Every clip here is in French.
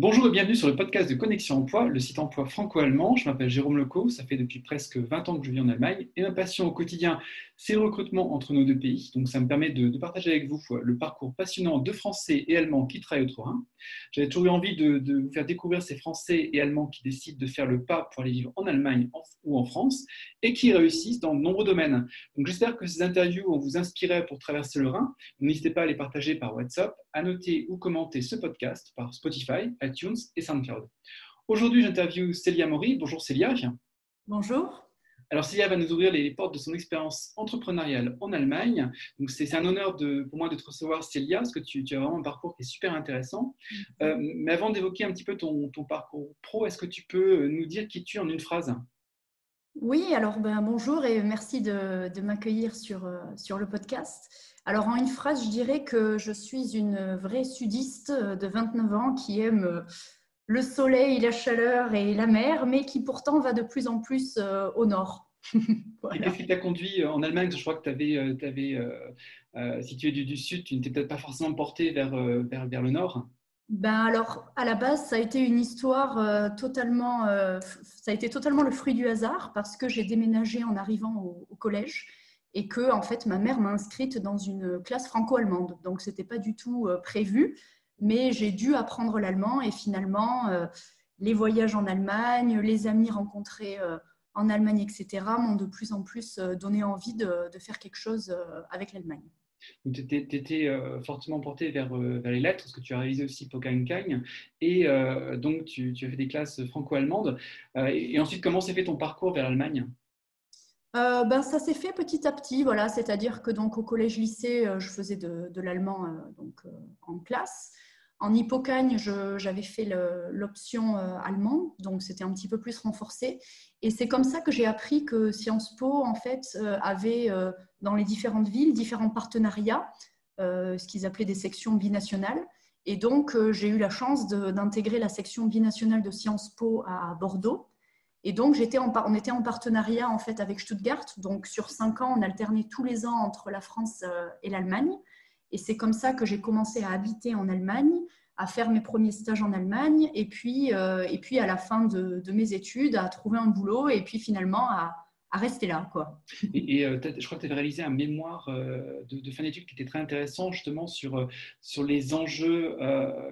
Bonjour et bienvenue sur le podcast de Connexion Emploi, le site emploi franco-allemand. Je m'appelle Jérôme Leco, ça fait depuis presque 20 ans que je vis en Allemagne et ma passion au quotidien, c'est le recrutement entre nos deux pays. Donc ça me permet de, partager avec vous le parcours passionnant de Français et Allemands qui travaillent au Rhin. J'avais toujours eu envie de, vous faire découvrir ces Français et Allemands qui décident de faire le pas pour aller vivre en Allemagne ou en France et qui réussissent dans de nombreux domaines. Donc j'espère que ces interviews vont vous inspirer pour traverser le Rhin. N'hésitez pas à les partager par WhatsApp, à noter ou commenter ce podcast par Spotify, iTunes et SoundCloud. Aujourd'hui, j'interviewe Célia Maury. Bonjour Célia. Bonjour. Alors Célia va nous ouvrir les portes de son expérience entrepreneuriale en Allemagne. Donc c'est un honneur de, pour moi de te recevoir Célia, parce que tu, as vraiment un parcours qui est super intéressant. Mm-hmm. Euh, mais avant d'évoquer un petit peu ton, parcours pro, est-ce que tu peux nous dire qui tu es en une phrase? Oui, alors ben, bonjour et merci de, m'accueillir sur, euh, sur le podcast. Alors en une phrase, je dirais que je suis une vraie sudiste de 29 ans qui aime euh, le soleil, la chaleur et la mer, mais qui pourtant va de plus en plus euh, au nord. Et qu'est-ce qui t'a conduit en Allemagne Je crois que tu avais, si tu es du, sud, tu n'étais peut-être pas forcément porté vers, vers, vers, le nord. Ben alors, à la base, ça a été une histoire totalement, ça a été totalement le fruit du hasard parce que j'ai déménagé en arrivant au, collège et que en fait ma mère m'a inscrite dans une classe franco-allemande, donc c'était pas du tout prévu mais j'ai dû apprendre l'allemand et finalement, euh, les voyages en Allemagne, les amis rencontrés euh, en Allemagne, etc., m'ont de plus en plus euh, donné envie de, faire quelque chose avec l'Allemagne. Tu étais, fortement porté vers, vers, les lettres, parce que tu as réalisé aussi Pokankang, et donc tu, as fait des classes franco-allemandes. et ensuite, comment s'est fait ton parcours vers l'Allemagne? Ben, ça s'est fait petit à petit, voilà, c'est-à-dire que donc au collège-lycée, je faisais de, l'allemand donc en classe. En Hippocagne, j'avais fait l'option euh, allemand, donc c'était un petit peu plus renforcé. Et c'est comme ça que j'ai appris que Sciences Po, en fait, euh, avait euh, dans les différentes villes différents partenariats, ce qu'ils appelaient des sections binationales. Et donc, j'ai eu la chance d'intégrer la section binationale de Sciences Po à Bordeaux. Et donc, en, on était en partenariat en fait avec Stuttgart. Donc, sur cinq ans, on alternait tous les ans entre la France et l'Allemagne. Et c'est comme ça que j'ai commencé à habiter en Allemagne, à faire mes premiers stages en Allemagne, et puis, euh, et puis à la fin de, mes études, à trouver un boulot, et puis finalement à, rester là. Quoi. Et, euh, je crois que tu avais réalisé un mémoire euh, de, fin d'études qui était très intéressant justement sur, sur les enjeux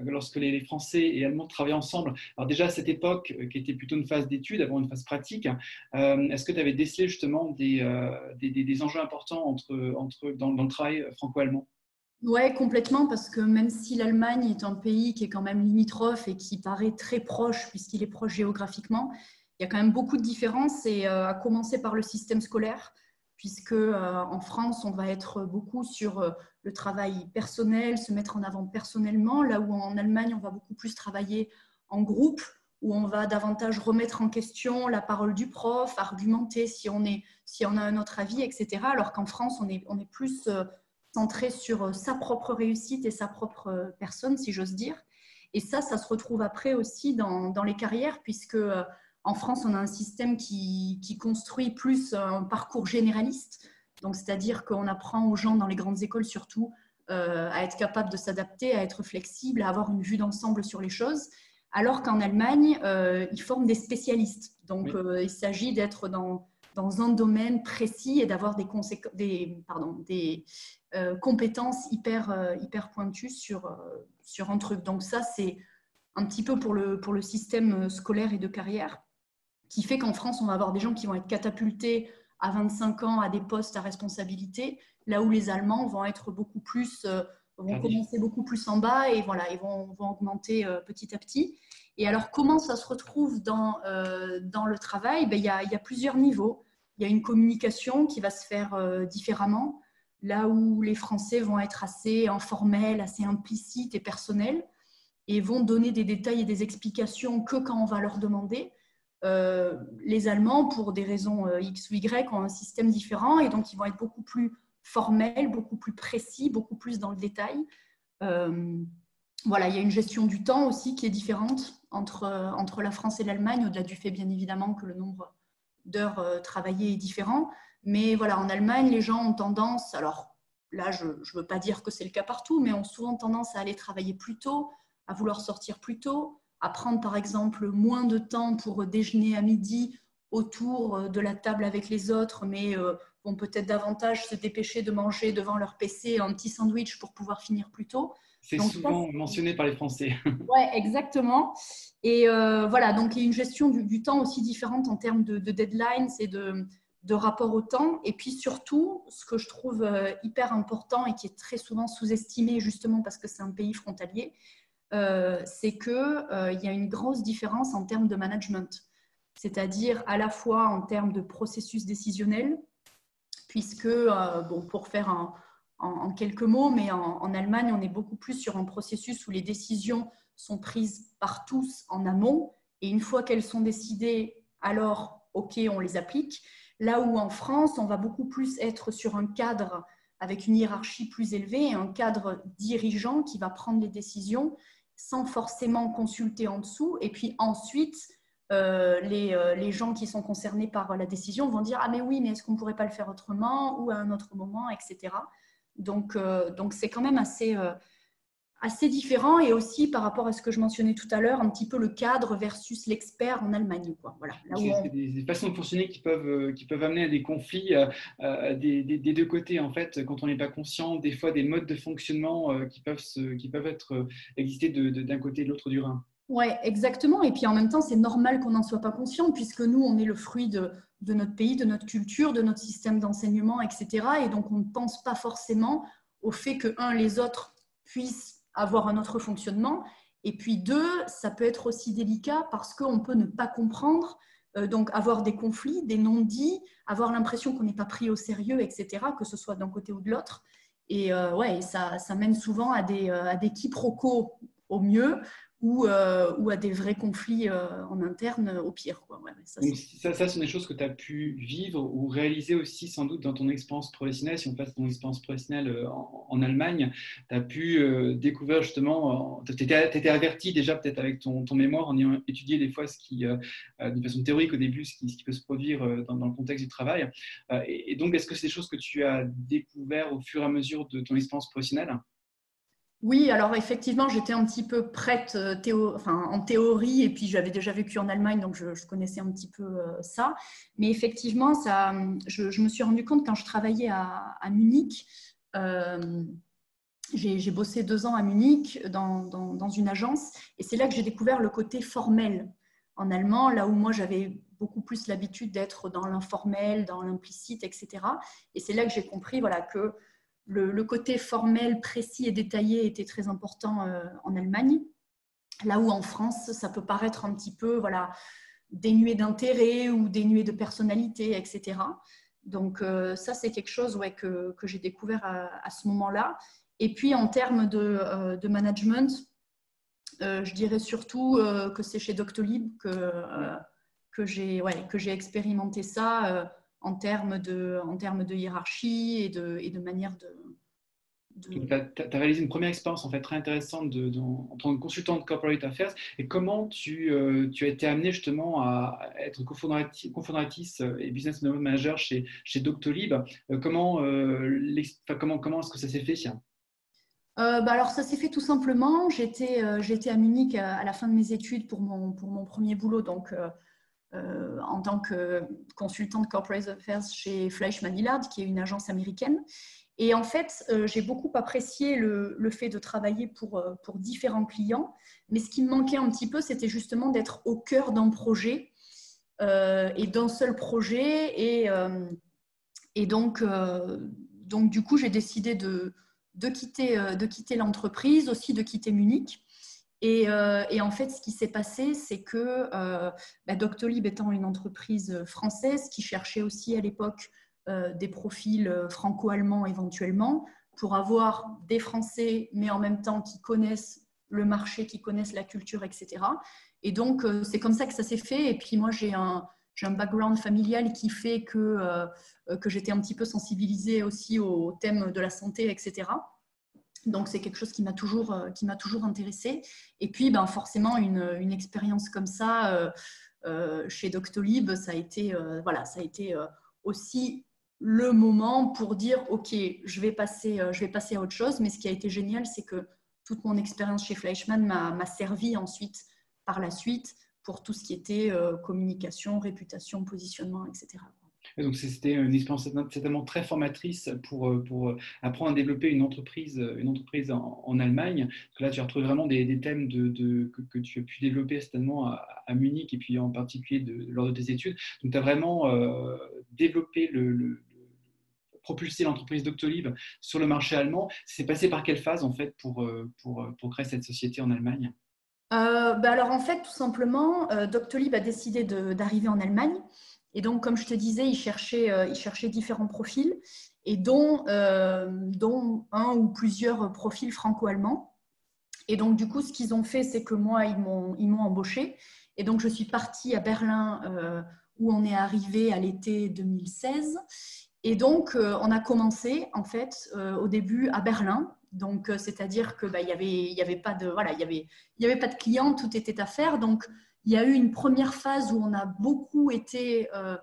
lorsque les, Français et Allemands travaillaient ensemble. Alors déjà à cette époque, qui était plutôt une phase d'études avant une phase pratique, est-ce que tu avais décelé justement des, des, des, enjeux importants entre, entre, dans le travail franco-allemand? Oui, complètement, parce que même si l'Allemagne est un pays qui est quand même limitrophe et qui paraît très proche, puisqu'il est proche géographiquement, il y a quand même beaucoup de différences, et euh, à commencer par le système scolaire, puisque euh, en France, on va être beaucoup sur euh, le travail personnel, se mettre en avant personnellement, là où en Allemagne, on va beaucoup plus travailler en groupe, où on va davantage remettre en question la parole du prof, argumenter si on, est, si on a un autre avis, etc. Alors qu'en France, on est, on est plus centré sur sa propre réussite et sa propre personne, si j'ose dire. Et ça, ça se retrouve après aussi dans, dans les carrières, puisque en France, on a un système qui, qui construit plus un parcours généraliste. Donc, c'est-à-dire qu'on apprend aux gens dans les grandes écoles surtout à être capable de s'adapter, à être flexible, à avoir une vue d'ensemble sur les choses. Alors qu'en Allemagne, ils forment des spécialistes. Donc, il s'agit d'être dans, dans un domaine précis et d'avoir des, des, pardon, des, euh, compétences hyper, euh, hyper pointues sur, euh, sur un truc. Donc ça, c'est un petit peu pour le, pour le système scolaire et de carrière, qui fait qu'en France, on va avoir des gens qui vont être catapultés à 25 ans à des postes à responsabilité, là où les Allemands vont être beaucoup plus, vont commencer beaucoup plus en bas et voilà, ils vont, vont augmenter petit à petit. Et alors, comment ça se retrouve dans, dans le travail? Ben, il, y a, il y a plusieurs niveaux. Il y a une communication qui va se faire différemment là où les Français vont être assez informels, assez implicites et personnels, et vont donner des détails et des explications que quand on va leur demander. Euh, les Allemands, pour des raisons euh, X ou Y, ont un système différent, et donc ils vont être beaucoup plus formels, beaucoup plus précis, beaucoup plus dans le détail. Euh, voilà, il y a une gestion du temps aussi qui est différente entre, entre la France et l'Allemagne, au-delà du fait bien évidemment que le nombre d'heures travaillées est différent. Mais voilà, en Allemagne, les gens ont tendance, alors là, je ne veux pas dire que c'est le cas partout, mais ont souvent tendance à aller travailler plus tôt, à vouloir sortir plus tôt, à prendre par exemple moins de temps pour déjeuner à midi autour de la table avec les autres, mais vont peut-être davantage se dépêcher de manger devant leur PC un petit sandwich pour pouvoir finir plus tôt. C'est souvent mentionné par les Français. Oui, exactement. Et voilà, donc il y a une gestion du, temps aussi différente en termes de, de deadlines et de, de rapport au temps. Et puis surtout, ce que je trouve euh, hyper important et qui est très souvent sous-estimé justement parce que c'est un pays frontalier, euh, c'est qu'il euh, y a une grosse différence en termes de management. C'est-à-dire à la fois en termes de processus décisionnel, puisque, bon, pour faire en, quelques mots, mais en, Allemagne, on est beaucoup plus sur un processus où les décisions sont prises par tous en amont, et une fois qu'elles sont décidées, alors, OK, on les applique. Là où en France, on va beaucoup plus être sur un cadre avec une hiérarchie plus élevée, un cadre dirigeant qui va prendre les décisions sans forcément consulter en dessous. Et puis ensuite, euh, euh, les, gens qui sont concernés par la décision vont dire Ah, mais oui, mais est-ce qu'on ne pourrait pas le faire autrement ou à un autre moment, etc. Donc, euh, donc c'est quand même assez, assez différent et aussi par rapport à ce que je mentionnais tout à l'heure, un petit peu le cadre versus l'expert en Allemagne. Quoi. Voilà, C'est des, façons de fonctionner qui peuvent, euh, qui peuvent amener à des conflits euh, euh, des, des, deux côtés. En fait, quand on n'est pas conscient, des fois des modes de fonctionnement qui, peuvent se, qui peuvent être, exister d'un côté et de l'autre du Rhin. Oui, exactement. Et puis en même temps, c'est normal qu'on n'en soit pas conscient puisque nous, on est le fruit de, de notre pays, de notre culture, de notre système d'enseignement, etc. Et donc, on ne pense pas forcément au fait que, un, les autres puissent avoir un autre fonctionnement. Et puis deux, ça peut être aussi délicat parce qu'on peut ne pas comprendre, euh, donc avoir des conflits, des non-dits, avoir l'impression qu'on n'est pas pris au sérieux, etc., que ce soit d'un côté ou de l'autre. Et euh, ouais, ça, ça, mène souvent à des, euh, à des quiproquos au mieux, ou, euh, ou, à des vrais conflits euh, en interne au pire. Quoi. ça, ça, ça, sont des choses que tu as pu vivre ou réaliser aussi sans doute dans ton expérience professionnelle. Si on passe ton expérience professionnelle euh, en, Allemagne, tu as pu découvrir justement, tu étais, averti déjà peut-être avec ton, ton, mémoire en ayant étudié des fois ce qui, de façon théorique au début, ce qui, ce qui peut se produire dans, dans, le contexte du travail. Et, et donc, est-ce que c'est des choses que tu as découvert au fur et à mesure de ton expérience professionnelle? Oui, alors effectivement, j'étais un petit peu prête euh, en théorie, et puis j'avais déjà vécu en Allemagne, donc je, connaissais un petit peu euh, ça. Mais effectivement, ça, je, me suis rendu compte quand je travaillais à, Munich, euh, j'ai bossé deux ans à Munich dans, une agence, et c'est là que j'ai découvert le côté formel en allemand, là où moi j'avais beaucoup plus l'habitude d'être dans l'informel, dans l'implicite, etc. Et c'est là que j'ai compris voilà, que le, côté formel, précis et détaillé était très important euh, en Allemagne. Là où en France, ça peut paraître un petit peu voilà, dénué d'intérêt ou dénué de personnalité, etc. Donc euh, ça, c'est quelque chose que, j'ai découvert à, ce moment-là. Et puis en termes de, euh, management, je dirais surtout que c'est chez Doctolib que, que j'ai expérimenté ça en termes de, en termes de hiérarchie et de, et de manière de, tu as, réalisé une première expérience en fait très intéressante de, en tant que consultant de corporate affairs et comment tu, euh, tu as été amené justement à être cofondatrice et business manager chez, chez Doctolib? Euh, comment, euh, comment, comment est-ce que ça s'est fait bah alors ça s'est fait tout simplement. J'étais à Munich à, la fin de mes études pour mon, pour mon premier boulot, donc euh, en tant que consultante corporate affairs chez Fleischmann Hillard, qui est une agence américaine. Et en fait, euh, j'ai beaucoup apprécié le, fait de travailler pour, euh, pour différents clients. Mais ce qui me manquait un petit peu, c'était justement d'être au cœur d'un projet et d'un seul projet. Et, et donc, donc, du coup, j'ai décidé de, de quitter, de quitter l'entreprise, aussi de quitter Munich. Euh, et, en fait, ce qui s'est passé, c'est que euh, bah, Doctolib étant une entreprise française qui cherchait aussi à l'époque euh, des profils franco-allemands éventuellement, pour avoir des Français, mais en même temps qui connaissent le marché, qui connaissent la culture, etc. Et donc, c'est comme ça que ça s'est fait. Et puis moi, j'ai un, un background familial qui fait que, que j'étais un petit peu sensibilisée aussi au thème de la santé, etc. Donc, c'est quelque chose qui m'a toujours, euh, toujours intéressée. Et puis, ben, forcément, une, une expérience comme ça euh, euh, chez Doctolib, ça a été, voilà, ça a été aussi le moment pour dire, OK, je vais, passer, je vais passer à autre chose. Mais ce qui a été génial, c'est que toute mon expérience chez Fleischmann m'a servi ensuite par la suite pour tout ce qui était communication, réputation, positionnement, etc donc c'était une expérience certainement très formatrice pour, euh, pour euh, apprendre à développer une entreprise, euh, une entreprise en, Allemagne. là, tu retrouves vraiment des, thèmes de, que, tu as pu développer certainement à, Munich et puis en particulier lors de tes études. Donc tu as vraiment développé le, propulsé l'entreprise Doctolib sur le marché allemand. C'est passé par quelle phase en fait pour, pour, pour créer cette société en Allemagne? Bah alors en fait, tout simplement, Doctolib a décidé d'arriver en Allemagne. Et donc, comme je te disais, ils cherchaient, euh, différents profils, et euh, dont, un ou plusieurs profils franco-allemands. Et donc, du coup, ce qu'ils ont fait, c'est que moi, ils m'ont embauché. Et donc, je suis partie à Berlin, euh, où on est arrivé à l'été 2016. Et donc, on a commencé, en fait, au début à Berlin. Donc, c'est-à-dire qu'il bah, n'y avait, pas de, voilà, y avait, avait pas de clients, tout était à faire. Donc, il y a eu une première phase où on a beaucoup été euh,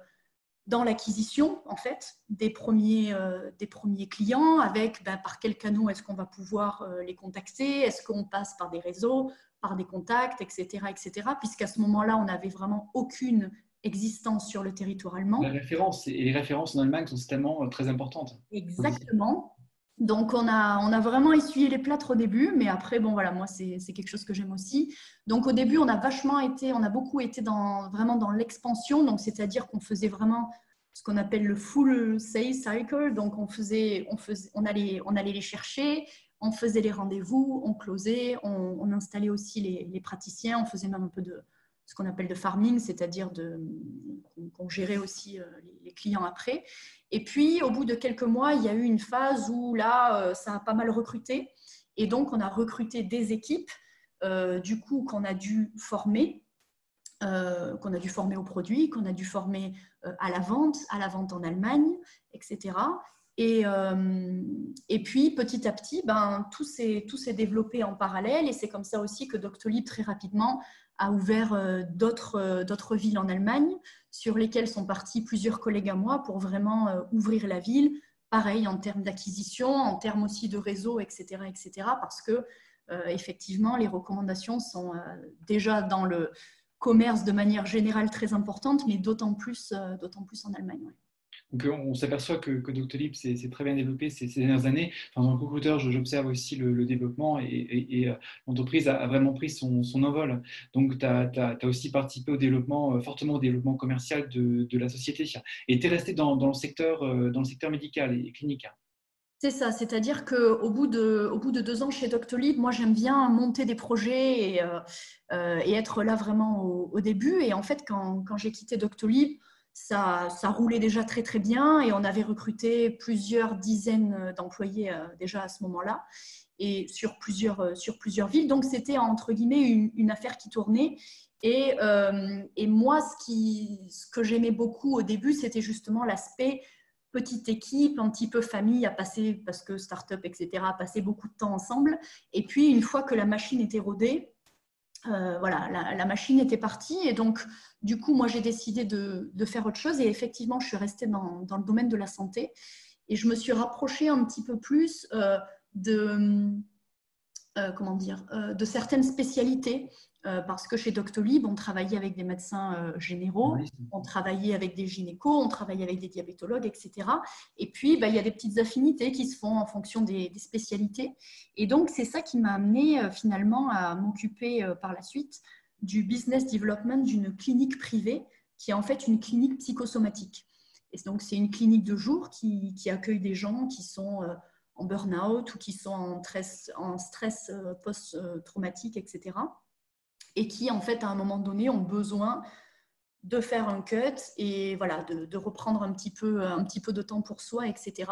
dans l'acquisition, en fait, des premiers, euh, des premiers clients, avec ben, par quel canot est-ce qu'on va pouvoir euh, les contacter, est-ce qu'on passe par des réseaux, par des contacts, etc., etc. Puisqu'à ce moment-là, on n'avait vraiment aucune existence sur le territoire allemand. Les références, et les références en Allemagne sont tellement très importantes. Exactement. Donc, on a, on a vraiment essuyé les plâtres au début, mais après, bon, voilà, moi, c'est quelque chose que j'aime aussi. Donc, au début, on a vachement été, on a beaucoup été dans, vraiment dans l'expansion, donc c'est-à-dire qu'on faisait vraiment ce qu'on appelle le full sales cycle. Donc, on, faisait, on, faisait, on, allait, on allait les chercher, on faisait les rendez-vous, on closait, on, installait aussi les, les, praticiens, on faisait même un peu de ce qu'on appelle de farming, c'est-à-dire qu'on gérait aussi euh, les clients après. Et puis, au bout de quelques mois, il y a eu une phase où là, euh, ça a pas mal recruté. Et donc, on a recruté des équipes, euh, du coup, qu'on a dû former, qu'on a dû former au produit, qu'on a dû former à la vente, à la vente en Allemagne, etc. Et, et puis, petit à petit, ben, tout s'est développé en parallèle. Et c'est comme ça aussi que Doctolib, très rapidement, a ouvert euh, euh, d'autres villes en Allemagne sur lesquelles sont partis plusieurs collègues à moi pour vraiment euh, ouvrir la ville. Pareil en termes d'acquisition, en termes aussi de réseau, etc., etc. Parce que effectivement, les recommandations sont déjà dans le commerce de manière générale très importantes, mais d'autant plus, d'autant plus en Allemagne. Donc, on s'aperçoit que, que Doctolib s'est très bien développé ces, dernières années. Enfin, dans le recruteur, j'observe aussi le, développement et, euh, l'entreprise a, vraiment pris son, envol. Donc, tu as, aussi participé au développement, euh, fortement au développement commercial de, la société. Et tu es resté dans, le secteur, euh, dans le secteur médical et clinique. C'est ça, c'est-à-dire qu'au bout, de, bout de deux ans chez Doctolib, moi j'aime bien monter des projets et, être là vraiment au, début. Et en fait, quand, quand j'ai quitté Doctolib, ça, roulait déjà très très bien et on avait recruté plusieurs dizaines d'employés euh, déjà à ce moment-là et sur plusieurs, euh, sur plusieurs villes. Donc c'était entre guillemets une, affaire qui tournait. Et, euh, et moi, ce, qui, ce que j'aimais beaucoup au début, c'était justement l'aspect petite équipe, un petit peu famille à passer, parce que start-up, etc., à passer beaucoup de temps ensemble. Et puis, une fois que la machine était rodée, euh, voilà, la, machine était partie et donc du coup moi j'ai décidé de, faire autre chose et effectivement je suis restée dans, le domaine de la santé et je me suis rapprochée un petit peu plus euh, de euh, comment dire de certaines spécialités euh, parce que chez Doctolib, on travaillait avec des médecins euh, généraux, on travaillait avec des gynécos, on travaillait avec des diabétologues, etc. Et puis, bah, il y a des petites affinités qui se font en fonction des, spécialités. Et donc, c'est ça qui m'a amené euh, finalement à m'occuper par la suite du business development d'une clinique privée qui est en fait une clinique psychosomatique. Et donc, c'est une clinique de jour qui, accueille des gens qui sont en burn-out ou qui sont en stress, en stress post-traumatique, etc et qui, en fait, à un moment donné, ont besoin de faire un cut et voilà, de, reprendre un petit, peu, un petit peu de temps pour soi, etc.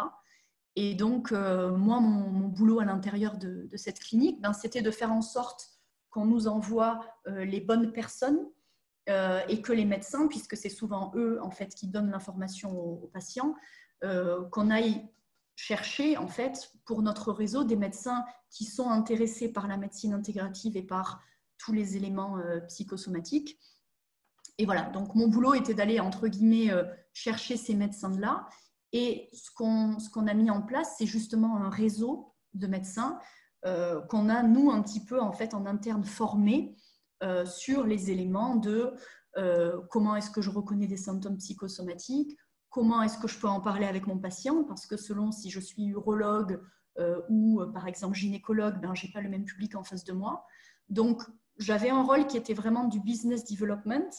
Et donc, euh, moi, mon, boulot à l'intérieur de, cette clinique, ben, c'était de faire en sorte qu'on nous envoie euh, les bonnes personnes euh, et que les médecins, puisque c'est souvent eux en fait qui donnent l'information aux, aux, patients, qu'on aille chercher en fait pour notre réseau des médecins qui sont intéressés par la médecine intégrative et par tous les éléments euh, psychosomatiques. Et voilà, donc mon boulot était d'aller, entre guillemets, euh, chercher ces médecins-là. Et ce qu'on a mis en place, c'est justement un réseau de médecins euh, qu'on a, nous, un petit peu, en fait, en interne formés sur les éléments de comment est-ce que je reconnais des symptômes psychosomatiques, comment est-ce que je peux en parler avec mon patient, parce que selon si je suis urologue ou par exemple gynécologue, ben, je n'ai pas le même public en face de moi. Donc, j'avais un rôle qui était vraiment du business development,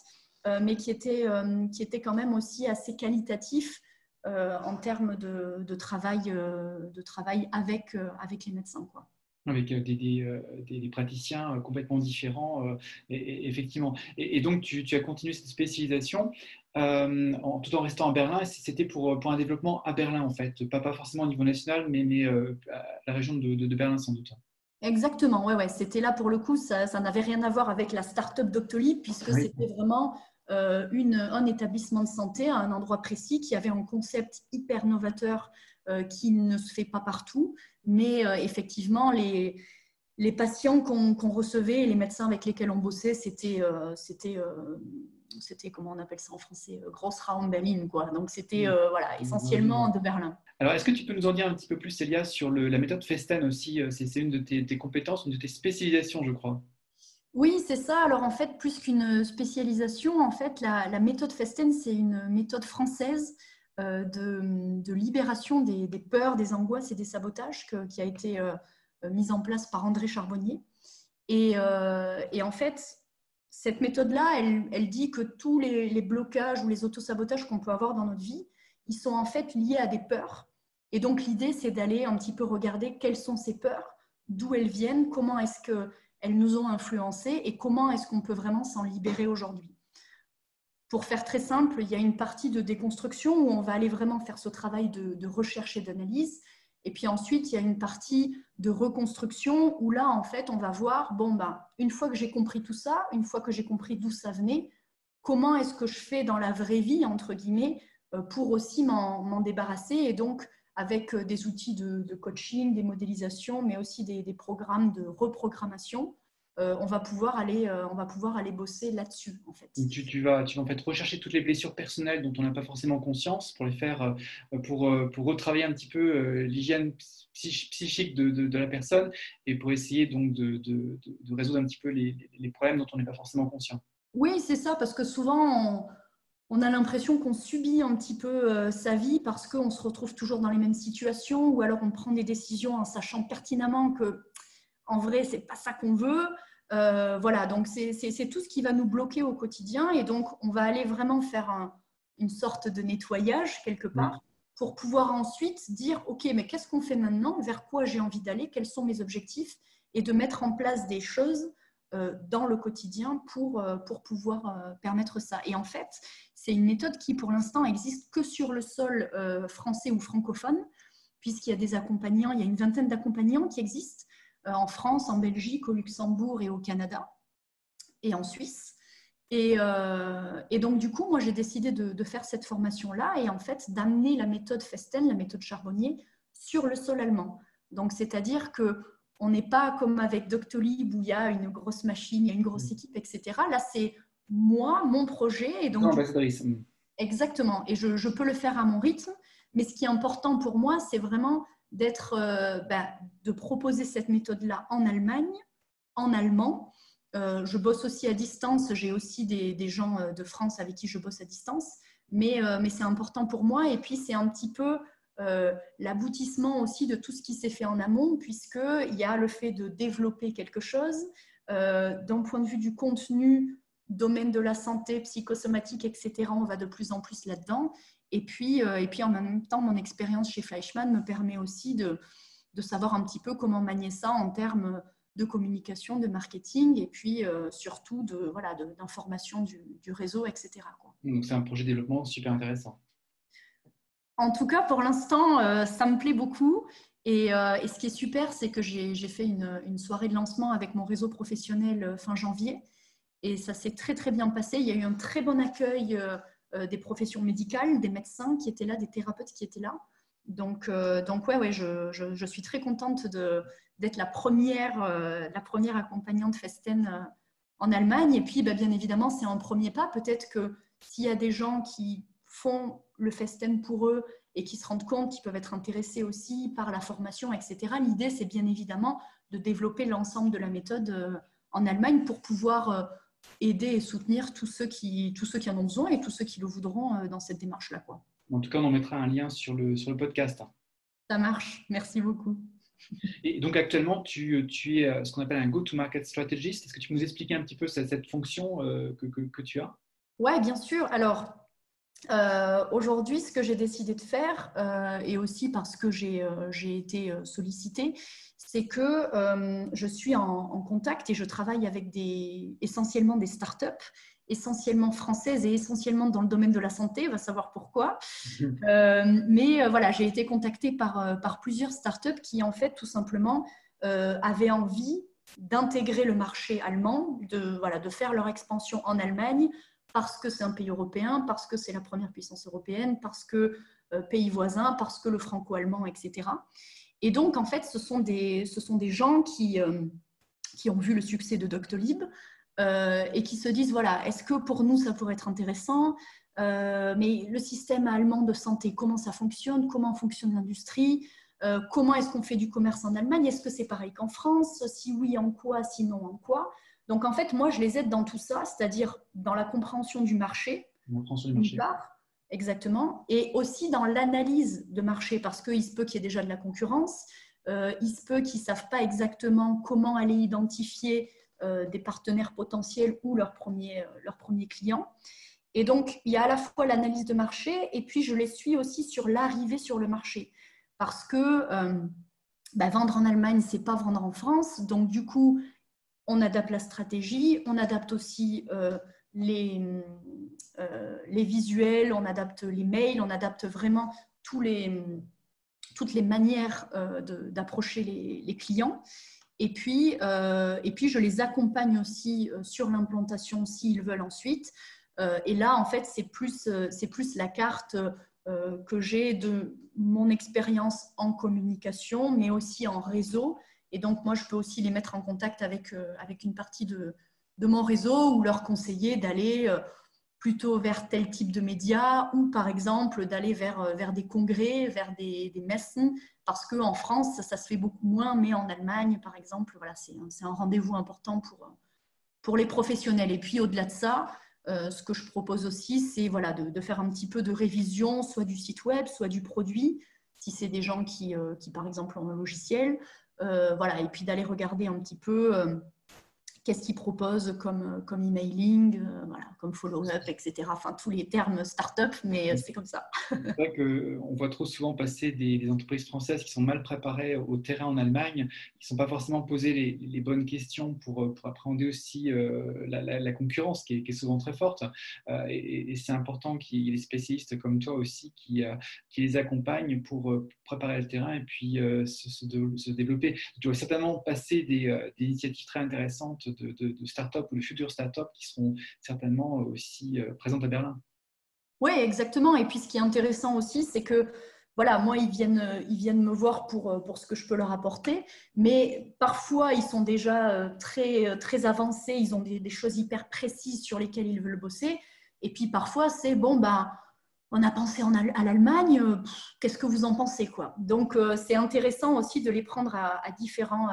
mais qui était, qui était quand même aussi assez qualitatif euh, en termes de, travail, euh, de travail avec, euh, avec les médecins. Quoi. Avec des, des, praticiens complètement différents, effectivement. Et, donc, tu, as continué cette spécialisation tout en restant à Berlin. C'était pour, pour un développement à Berlin, en fait. Pas, pas forcément au niveau national, mais, mais la région de, de, Berlin, sans doute. Exactement, ouais, ouais. C'était là pour le coup, ça, ça n'avait rien à voir avec la start-up Doctolib, puisque c'était vraiment euh, une, un établissement de santé à un endroit précis qui avait un concept hyper novateur euh, qui ne se fait pas partout. Mais euh, effectivement, les, les patients qu'on recevait et les médecins avec lesquels on bossait, c'était, c'était, comment on appelle ça en français, grosse Raum Berlin. Quoi. Donc c'était mmh. voilà, essentiellement de Berlin. Alors, est-ce que tu peux nous en dire un petit peu plus, Célia, sur la méthode Festen aussi C'est une de tes, tes, compétences, une de tes spécialisations, je crois. Oui, c'est ça. Alors en fait, plus qu'une spécialisation, en fait, la, méthode Festen, c'est une méthode française euh, de, libération des, peurs, des angoisses et des sabotages qui a été euh, mise en place par André Charbonnier. Et, euh, en fait, cette méthode-là, elle, dit que tous les, blocages ou les autosabotages qu'on peut avoir dans notre vie, ils sont en fait liés à des peurs. Et donc l'idée, c'est d'aller un petit peu regarder quelles sont ces peurs, d'où elles viennent, comment est-ce que elles nous ont influencés et comment est-ce qu'on peut vraiment s'en libérer aujourd'hui. Pour faire très simple, il y a une partie de déconstruction où on va aller vraiment faire ce travail de, recherche et d'analyse. Et puis ensuite, il y a une partie de reconstruction où là, en fait, on va voir, bon, ben, une fois que j'ai compris tout ça, une fois que j'ai compris d'où ça venait, comment est-ce que je fais dans la vraie vie, entre guillemets, euh, pour aussi m'en débarrasser et donc avec euh, des outils de, coaching, des modélisations, mais aussi des, programmes de reprogrammation. Euh, on, va pouvoir aller, euh, on va pouvoir aller bosser là-dessus. En fait. Tu, vas, tu vas en fait rechercher toutes les blessures personnelles dont on n'a pas forcément conscience pour les faire, pour, pour retravailler un petit peu l'hygiène psychique de, de, la personne et pour essayer donc de, de résoudre un petit peu les, les problèmes dont on n'est pas forcément conscient. Oui, c'est ça, parce que souvent, on, on a l'impression qu'on subit un petit peu euh, sa vie parce qu'on se retrouve toujours dans les mêmes situations ou alors on prend des décisions en sachant pertinemment que en vrai c'est pas ça qu'on veut. Euh, voilà, donc c'est tout ce qui va nous bloquer au quotidien. Et donc on va aller vraiment faire une sorte de nettoyage quelque part pour pouvoir ensuite dire ok mais qu'est-ce qu'on fait maintenant, vers quoi j'ai envie d'aller, quels sont mes objectifs? Et de mettre en place des choses euh, dans le quotidien pour, euh, pour pouvoir permettre ça. Et en fait, c'est une méthode qui, pour l'instant, existe que sur le sol français ou francophone, puisqu'il y a des accompagnants, il y a une vingtaine d'accompagnants qui existent en France, en Belgique, au Luxembourg et au Canada, et en Suisse. Et, et donc, du coup, moi, j'ai décidé de, de, faire cette formation-là et en fait d'amener la méthode Festen, la méthode Charbonnier, sur le sol allemand. Donc, c'est-à-dire que on n'est pas comme avec Doctolib où il y a une grosse machine, il y a une grosse mm. équipe, etc. Là, c'est moi, mon projet. Et donc, exactement. Et je, peux le faire à mon rythme. Mais ce qui est important pour moi, c'est vraiment d'être, euh, bah, de proposer cette méthode-là en Allemagne, en allemand. Euh, je bosse aussi à distance. J'ai aussi des, gens euh, de France avec qui je bosse à distance. Mais, mais c'est important pour moi. Et puis, c'est un petit peu l'aboutissement aussi de tout ce qui s'est fait en amont, puisqu'il y a le fait de développer quelque chose. D'un point de vue du contenu, domaine de la santé, psychosomatique, etc., on va de plus en plus là-dedans. Et puis, euh, et puis en même temps, mon expérience chez Fleischmann me permet aussi de, de, savoir un petit peu comment manier ça en termes de communication, de marketing et puis surtout de voilà d'information du, du, réseau, etc. Donc c'est un projet de développement super intéressant. En tout cas, pour l'instant, euh, ça me plaît beaucoup. Euh, et, ce qui est super, c'est que j'ai fait une, soirée de lancement avec mon réseau professionnel euh, fin janvier. Et ça s'est très, très bien passé. Il y a eu un très bon accueil des professions médicales, des médecins qui étaient là, des thérapeutes qui étaient là. Donc, donc ouais, ouais je, suis très contente d'être la première, la première accompagnante Festen en Allemagne. Et puis, bah, bien évidemment, c'est un premier pas. Peut-être que s'il y a des gens qui font le Festen pour eux et qui se rendent compte qu'ils peuvent être intéressés aussi par la formation, etc. L'idée, c'est bien évidemment de développer l'ensemble de la méthode euh, en Allemagne pour pouvoir aider et soutenir tous ceux, qui, tous ceux qui en ont besoin et tous ceux qui le voudront dans cette démarche-là. En tout cas, on en mettra un lien sur le, sur le podcast. Ça marche, merci beaucoup. Et donc actuellement, tu, tu es ce qu'on appelle un go-to-market strategist. Est-ce que tu peux nous expliquer un petit peu cette, cette fonction que, que, que, tu as? Oui, bien sûr. Alors, euh, aujourd'hui, ce que j'ai décidé de faire, euh, et aussi parce que j'ai euh, été sollicitée, c'est que je suis en, contact et je travaille avec des, essentiellement des startups, essentiellement françaises et essentiellement dans le domaine de la santé, on va savoir pourquoi. mais voilà, j'ai été contactée par, par plusieurs startups qui, en fait, tout simplement, avaient envie d'intégrer le marché allemand, de, voilà, de faire leur expansion en Allemagne parce que c'est un pays européen, parce que c'est la première puissance européenne, parce que euh, pays voisin, parce que le franco-allemand, etc. Et donc, en fait, ce sont des, ce sont des gens qui, euh, qui ont vu le succès de Doctolib euh, et qui se disent, voilà, est-ce que pour nous, ça pourrait être intéressant Mais le système allemand de santé, comment ça fonctionne Comment fonctionne l'industrie Comment est-ce qu'on fait du commerce en Allemagne Est-ce que c'est pareil qu'en France? Si oui, en quoi? Sinon, en quoi? Donc en fait, moi, je les aide dans tout ça, c'est-à-dire dans la compréhension du marché, du exactement, et aussi dans l'analyse de marché, parce qu'il se peut qu'il y ait déjà de la concurrence, euh, il se peut qu'ils ne savent pas exactement comment aller identifier euh, des partenaires potentiels ou leurs premiers, euh, leurs premiers clients. Et donc, il y a à la fois l'analyse de marché, et puis je les suis aussi sur l'arrivée sur le marché, parce que bah, vendre en Allemagne, c'est pas vendre en France, donc du coup, on adapte la stratégie, on adapte aussi euh, les, euh, les, visuels, on adapte les mails, on adapte vraiment toutes les manières euh, d'approcher les, clients. Et puis, et puis, je les accompagne aussi sur l'implantation s'ils veulent ensuite. et là, en fait, c'est plus, plus la carte que j'ai de mon expérience en communication, mais aussi en réseau et donc, moi, je peux aussi les mettre en contact avec, euh, avec une partie de, de, mon réseau ou leur conseiller d'aller euh, plutôt vers tel type de médias ou, par exemple, d'aller vers, euh, vers des congrès, vers des, messen, parce qu'en France, ça se fait beaucoup moins, mais en Allemagne, par exemple, voilà, c'est un, rendez-vous important pour, pour les professionnels. Et puis, au-delà de ça, ce que je propose aussi, c'est voilà, de, faire un petit peu de révision, soit du site web, soit du produit, si c'est des gens qui, qui, par exemple, ont un logiciel, voilà, et puis d'aller regarder un petit peu euh, qu'est-ce qu'ils proposent comme, comme emailing, euh, voilà, comme follow-up, etc. Enfin, tous les termes start-up, mais c'est comme ça. c'est vrai qu'on voit trop souvent passer des, entreprises françaises qui sont mal préparées au terrain en Allemagne, qui ne sont pas forcément posées les, bonnes questions pour, pour appréhender aussi la, concurrence qui est, souvent très forte. et, c'est important qu'il y ait des spécialistes comme toi aussi qui, qui les accompagnent pour préparer le terrain et puis se, se, développer. Tu vas certainement passer des, des initiatives très intéressantes de, de, start-up ou de futures start-up qui seront certainement aussi euh, présentes à Berlin. Oui, exactement. Et puis ce qui est intéressant aussi, c'est que voilà, moi, ils viennent, ils viennent me voir pour, pour ce que je peux leur apporter, mais parfois, ils sont déjà euh, très, très avancés, ils ont des, choses hyper précises sur lesquelles ils veulent bosser. Et puis parfois, c'est bon, bah, on a pensé en, à l'Allemagne, euh, qu'est-ce que vous en pensez quoi? Donc, c'est intéressant aussi de les prendre à, différents,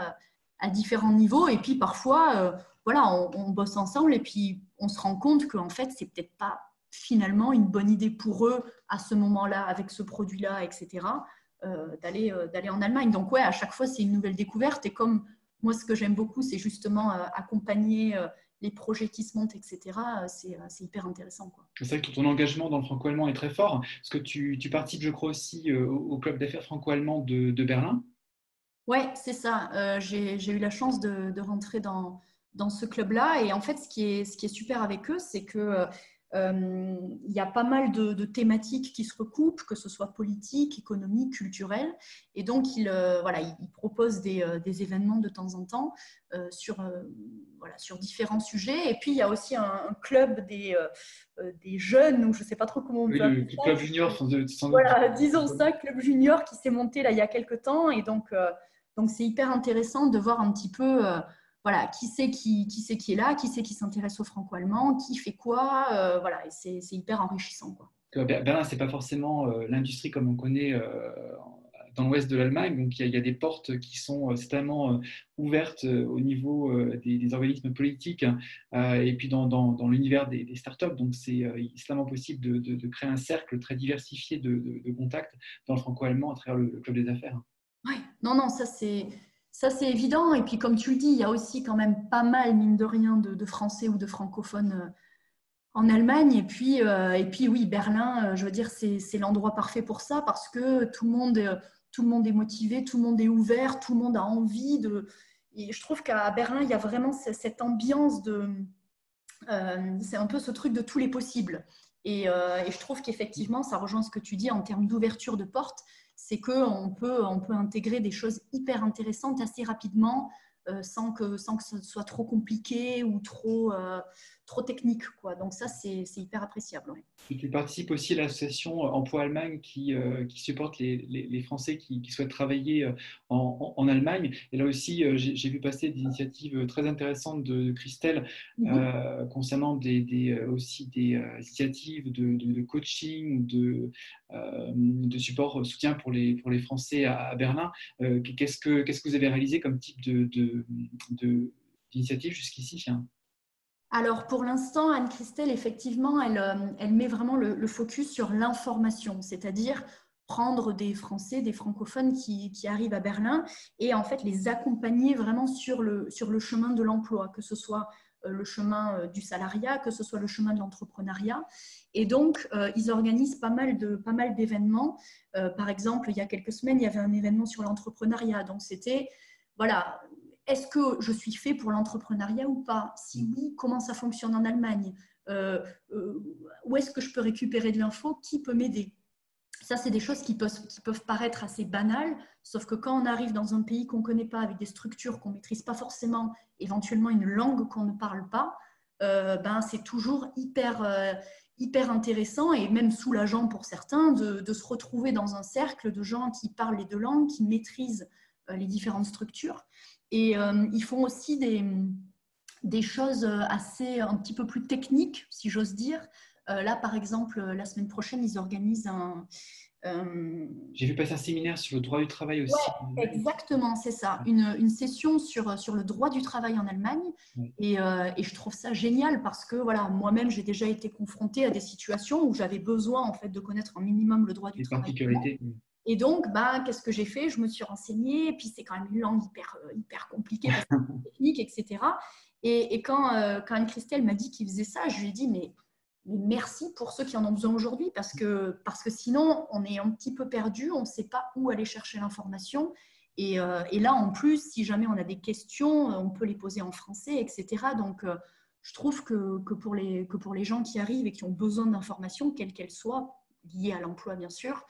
différents niveaux. Et puis parfois, euh, voilà, on, bosse ensemble et puis on se rend compte qu'en fait, c'est peut-être pas finalement une bonne idée pour eux à ce moment-là, avec ce produit-là, etc., euh, d'aller euh, d'aller en Allemagne. Donc ouais, à chaque fois, c'est une nouvelle découverte. Et comme moi, ce que j'aime beaucoup, c'est justement accompagner les projets qui se montent, etc., c'est hyper intéressant. C'est vrai que ton engagement dans le franco-allemand est très fort, parce que tu, tu participes, je crois, aussi au club d'affaires franco-allemand de, Berlin. Oui, c'est ça. Euh, j'ai eu la chance de, rentrer dans, dans ce club-là. Et en fait, ce qui est, ce qui est super avec eux, c'est que euh, il y a pas mal de, thématiques qui se recoupent, que ce soit politique, économique, culturel. Et donc, ils, euh, voilà, ils proposent des, des, événements de temps en temps sur, voilà, sur différents sujets. Et puis, il y a aussi un, club des, des jeunes, ou je ne sais pas trop comment on peut oui, le, club junior. voilà, disons ça, club junior qui s'est monté là il y a quelques temps. Et donc, donc, c'est hyper intéressant de voir un petit peu euh, voilà, qui c'est qui, qui, qui est là, qui c'est qui s'intéresse au franco-allemand, qui fait quoi. Euh, voilà, et c'est hyper enrichissant. Berlin, ce n'est pas forcément euh, l'industrie comme on connaît dans l'ouest de l'Allemagne. Donc il y, a, des portes qui sont certainement ouvertes au niveau des, organismes politiques et puis dans, l'univers des, startups. Donc c'est extrêmement possible de, créer un cercle très diversifié de, contacts dans le franco-allemand à travers le, club des affaires. Oui, non, non, ça c'est ça, c'est évident. Et puis, comme tu le dis, il y a aussi quand même pas mal, mine de rien, de, français ou de francophones euh, en Allemagne. Et puis, euh, et puis oui, Berlin, euh, je veux dire, c'est l'endroit parfait pour ça parce que tout le, monde, tout le monde est motivé, tout le monde est ouvert, tout le monde a envie de. Et je trouve qu'à Berlin, il y a vraiment cette ambiance de. c'est un peu ce truc de tous les possibles. Et je trouve qu'effectivement, ça rejoint ce que tu dis en termes d'ouverture de portes c'est qu'on peut, on peut intégrer des choses hyper intéressantes assez rapidement euh, sans, que, sans que ce soit trop compliqué ou trop, euh, trop technique. Quoi. Donc ça, c'est hyper appréciable. Tu participes aussi à l'association Emploi Allemagne qui, euh, qui supporte les, les, Français qui, qui, souhaitent travailler en, en, Allemagne. Et là aussi, j'ai vu passer des initiatives très intéressantes de, Christelle mhm. concernant des, des, aussi des initiatives de, de, coaching, de, de support, soutien pour les, pour les Français à, Berlin. Qu'est-ce que vous avez réalisé comme type de, d'initiative jusqu'ici alors pour l'instant, Anne-Christelle, effectivement, elle, euh, elle, met vraiment le, focus sur l'information, c'est-à-dire prendre des Français, des francophones qui, qui, arrivent à Berlin et en fait les accompagner vraiment sur le, sur le chemin de l'emploi, que ce soit euh, le chemin euh, du salariat, que ce soit le chemin de l'entrepreneuriat. Et donc, ils organisent pas mal de pas mal d'événements. par exemple, il y a quelques semaines, il y avait un événement sur l'entrepreneuriat. Donc, c'était voilà, est-ce que je suis fait pour l'entrepreneuriat ou pas? Si oui, comment ça fonctionne en Allemagne? Euh, euh, Où est-ce que je peux récupérer de l'info? Qui peut m'aider? Ça, c'est des choses qui peuvent, paraître assez banales, sauf que quand on arrive dans un pays qu'on ne connaît pas, avec des structures qu'on ne maîtrise pas forcément, éventuellement une langue qu'on ne parle pas, euh, ben, c'est toujours hyper, intéressant et même soulageant pour certains de, se retrouver dans un cercle de gens qui parlent les deux langues, qui maîtrisent les différentes structures. Et euh, ils font aussi des, des, choses assez un petit peu plus techniques, si j'ose dire. Euh, là, par exemple, la semaine prochaine, ils organisent un, euh, J'ai vu passer un séminaire sur le droit du travail aussi. exactement, c'est ça. Une, une, session sur, sur le droit du travail en Allemagne. Et, et, je trouve ça génial parce que voilà, moi-même, j'ai déjà été confrontée à des situations où j'avais besoin en fait, de connaître un minimum le droit du travail. Et donc, bah, qu'est-ce que j'ai fait? Je me suis renseignée, puis c'est quand même une langue hyper, euh, hyper compliquée, technique, etc. Et, quand, euh, quand Anne-Christelle m'a dit qu'il faisait ça, je lui ai dit, mais, merci pour ceux qui en ont besoin aujourd'hui, parce que, parce que sinon, on est un petit peu perdu, on ne sait pas où aller chercher l'information. Et, euh, et, là, en plus, si jamais on a des questions, on peut les poser en français, etc. Donc, je trouve que, que, pour les, que pour les gens qui arrivent et qui ont besoin d'informations, quelles qu'elles soient, liées à l'emploi, bien sûr,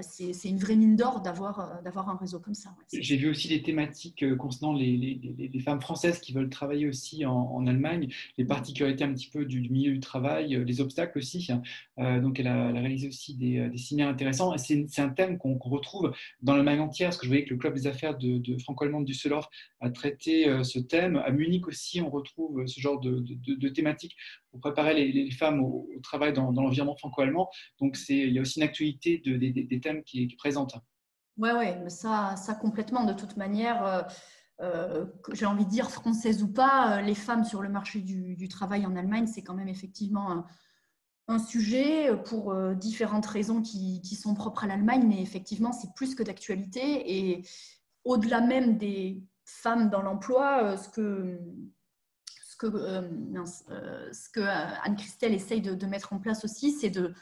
c'est une vraie mine d'or d'avoir euh, un réseau comme ça. J'ai vu aussi des thématiques euh, concernant les, les, femmes françaises qui veulent travailler aussi en, Allemagne, les particularités un petit peu du, milieu du travail, les obstacles aussi. donc elle a, réalisé aussi des, des séminaires intéressants. C'est un thème qu'on retrouve dans l'Allemagne entière, parce que je voyais que le club des affaires de, de franco-allemand de Düsseldorf a traité ce thème. À Munich aussi, on retrouve ce genre de, de thématiques pour préparer les, femmes au, travail dans, l'environnement franco-allemand. Donc, il y a aussi une actualité de, des, thèmes qui, est présente. Oui, ouais, mais ça, ça complètement. De toute manière, euh, euh, j'ai envie de dire, française ou pas, euh, les femmes sur le marché du, travail en Allemagne, c'est quand même effectivement un, sujet pour différentes raisons qui, qui sont propres à l'Allemagne, mais effectivement, c'est plus que d'actualité. Et au-delà même des femmes dans l'emploi, ce que ce que, euh, euh, que Anne-Christelle essaye de, mettre en place aussi, c'est de,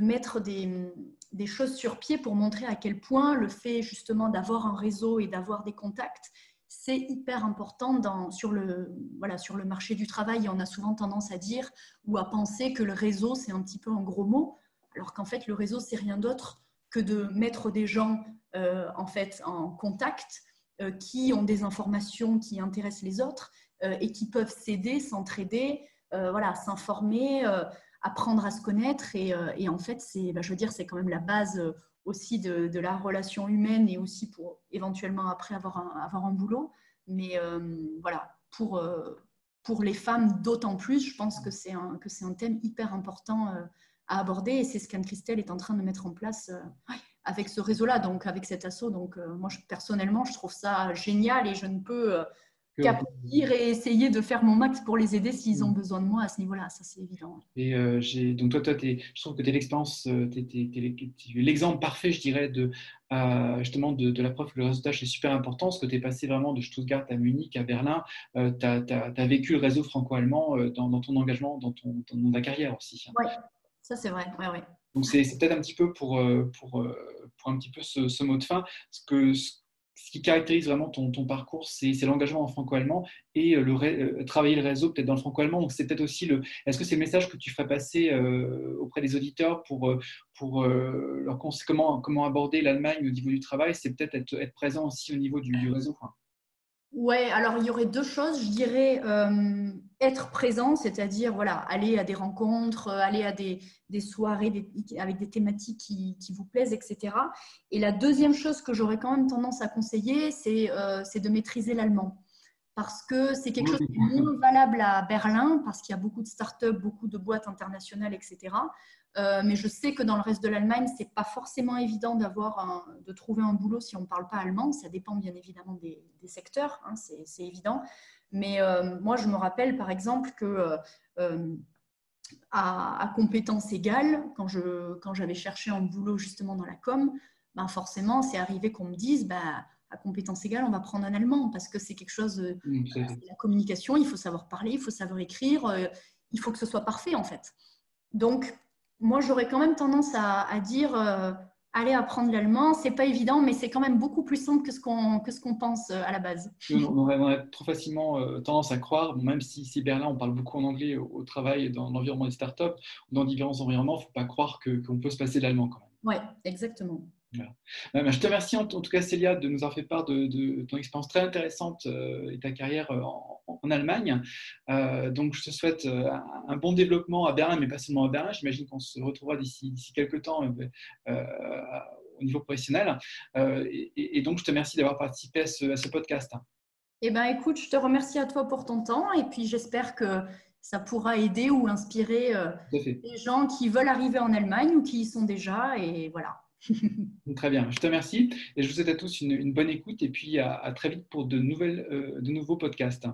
mettre des, choses sur pied pour montrer à quel point le fait justement d'avoir un réseau et d'avoir des contacts, c'est hyper important sur, le, marché du travail. on a souvent tendance à dire ou à penser que le réseau, c'est un petit peu un gros mot, alors qu'en fait, le réseau, c'est rien d'autre que de mettre des gens euh, en, contact qui ont des informations qui intéressent les autres euh, et qui peuvent s'aider, s'entraider, euh, voilà, s'informer, euh, apprendre à se connaître. Et, en fait, c'est, bah, je veux dire, c'est quand même la base aussi de, de, la relation humaine et aussi pour éventuellement après avoir un, avoir un boulot. Mais voilà, pour, pour les femmes d'autant plus, je pense que c'est un, que c'est un thème hyper important à aborder et c'est ce qu'Anne-Christelle est en train de mettre en place avec ce réseau-là, donc avec cet assaut. Donc, moi, personnellement, je trouve ça génial et je ne peux qu'applaudir et essayer de faire mon max pour les aider s'ils ont mm. besoin de moi à ce niveau-là. Ça, c'est évident. Et euh, donc, toi, toi je trouve que tu es l'expérience, euh, l'exemple parfait, je dirais, de, euh, justement de, la preuve que le réseautage est super important. Ce que tu es passé vraiment de Stuttgart à Munich, à Berlin, tu as, vécu le réseau franco-allemand dans, ton engagement, dans, ton, dans ta carrière aussi. Oui, ça, c'est vrai. Ouais, ouais. Donc, c'est peut-être un petit peu pour, pour, pour un petit peu ce, mot de fin. Ce que, ce qui caractérise vraiment ton, parcours, c'est l'engagement en franco-allemand et euh, le euh, travailler le réseau peut-être dans le franco-allemand. C'est peut-être aussi le. Est-ce que c'est le message que tu ferais passer euh, auprès des auditeurs pour, leur comment, comment aborder l'Allemagne au niveau du travail? C'est peut-être être, présent aussi au niveau du, réseau. Ouais, alors il y aurait deux choses. Je dirais être présent, c'est-à-dire voilà, aller à des rencontres, euh, aller à des, soirées avec des thématiques qui, vous plaisent, etc. Et la deuxième chose que j'aurais quand même tendance à conseiller, c'est euh, de maîtriser l'allemand. Parce que c'est quelque chose qui est moins valable à Berlin, parce qu'il y a beaucoup de startups, beaucoup de boîtes internationales, etc. Euh, mais je sais que dans le reste de l'Allemagne, c'est pas forcément évident d'avoir de trouver un boulot si on ne parle pas allemand. Ça dépend bien évidemment des, secteurs, hein, c'est évident. Mais euh, moi, je me rappelle par exemple que euh, à, compétences égales, quand j'avais quand cherché un boulot justement dans la com, ben forcément, c'est arrivé qu'on me dise ben, à compétences égales, on va prendre un allemand parce que c'est quelque chose, mmh, la communication, il faut savoir parler, il faut savoir écrire, il faut que ce soit parfait en fait. Donc, moi, j'aurais quand même tendance à, dire euh, aller apprendre l'allemand. C'est pas évident, mais c'est quand même beaucoup plus simple que ce qu'on que ce qu'on pense euh, à la base. On aurait, trop facilement euh, tendance à croire, même si ici Berlin, on parle beaucoup en anglais au, travail dans l'environnement des startups, dans différents environnements, il ne faut pas croire qu'on peut se passer de l'allemand quand même. Oui, exactement. Euh, je te remercie en, tout cas Célia de nous avoir fait part de, ton expérience très intéressante euh, et ta carrière euh, en, Allemagne. donc je te souhaite un, bon développement à Berlin, mais pas seulement à Berlin. J'imagine qu'on se retrouvera d'ici quelques temps au niveau professionnel. Et, donc je te remercie d'avoir participé à ce, podcast. Eh ben, écoute, je te remercie à toi pour ton temps et puis j'espère que ça pourra aider ou inspirer les gens qui veulent arriver en Allemagne ou qui y sont déjà. Et voilà. Très bien, je te remercie et je vous souhaite à tous une, bonne écoute et puis à, très vite pour de, nouvelles, euh, de nouveaux podcasts.